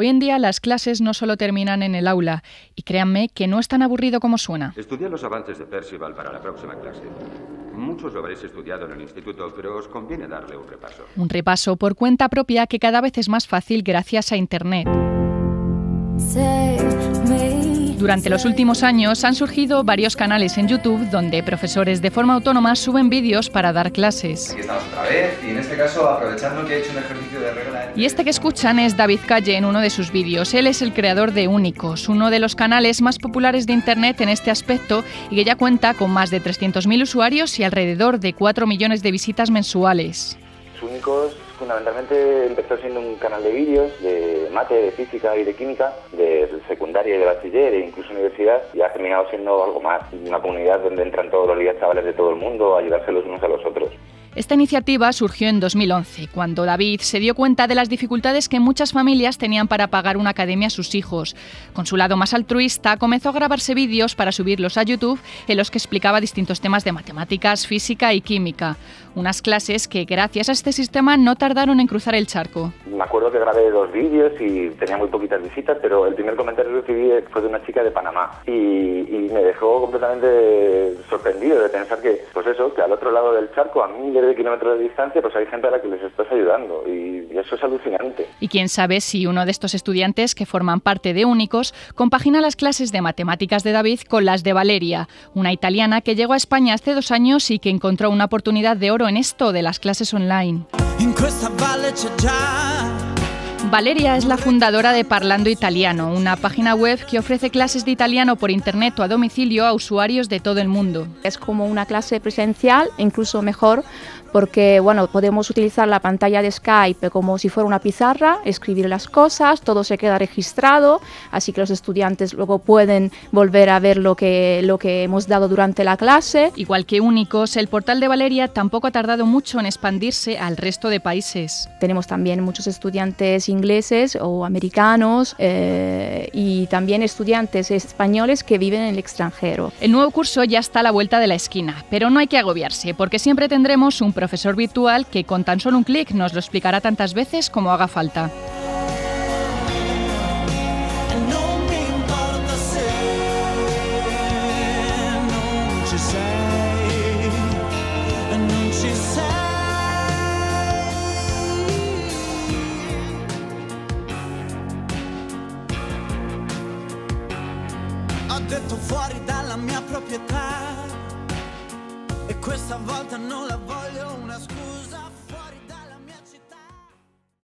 Hoy en día las clases no solo terminan en el aula, y créanme que no es tan aburrido como suena. Estudié los avances de Percival para la próxima clase. Muchos lo habréis estudiado en el instituto, pero os conviene darle un repaso. Un repaso por cuenta propia que cada vez es más fácil gracias a Internet. Durante los últimos años han surgido varios canales en YouTube donde profesores de forma autónoma suben vídeos para dar clases. Aquí estamos otra vez y en este caso aprovechando que he hecho un ejercicio de regla... Y este que escuchan es David Calle en uno de sus vídeos. Él es el creador de Únicos, uno de los canales más populares de Internet en este aspecto y que ya cuenta con más de 300.000 usuarios y alrededor de 4 millones de visitas mensuales. Únicos fundamentalmente empezó siendo un canal de vídeos de de física y de química, de secundaria y de bachiller e incluso universidad, y ha terminado siendo algo más, una comunidad donde entran todos los días chavales de todo el mundo a ayudarse los unos a los otros. Esta iniciativa surgió en 2011, cuando David se dio cuenta de las dificultades que muchas familias tenían para pagar una academia a sus hijos. Con su lado más altruista, comenzó a grabarse vídeos para subirlos a YouTube en los que explicaba distintos temas de matemáticas, física y química. Unas clases que, gracias a este sistema, no tardaron en cruzar el charco. Me acuerdo que grabé dos vídeos y tenía muy poquitas visitas, pero el primer comentario que recibí fue de una chica de Panamá y, y me dejó completamente sorprendido de pensar que, pues eso, que al otro lado del charco, a mí de kilómetros de distancia, pues hay gente a la que les estás ayudando y, eso es alucinante. Y quién sabe si uno de estos estudiantes que forman parte de Únicos compagina las clases de matemáticas de David con las de Valeria, una italiana que llegó a España hace dos años y que encontró una oportunidad de oro en esto de las clases online. in questa valle c'è già Valeria es la fundadora de Parlando Italiano, una página web que ofrece clases de italiano por internet o a domicilio a usuarios de todo el mundo. Es como una clase presencial, incluso mejor, porque bueno, podemos utilizar la pantalla de Skype como si fuera una pizarra, escribir las cosas, todo se queda registrado, así que los estudiantes luego pueden volver a ver lo que, lo que hemos dado durante la clase. Igual que Únicos, el portal de Valeria tampoco ha tardado mucho en expandirse al resto de países. Tenemos también muchos estudiantes ingleses o americanos eh, y también estudiantes españoles que viven en el extranjero. El nuevo curso ya está a la vuelta de la esquina, pero no hay que agobiarse porque siempre tendremos un profesor virtual que con tan solo un clic nos lo explicará tantas veces como haga falta. Ho detto fuori dalla mia proprietà e questa volta non la voglio una scusa.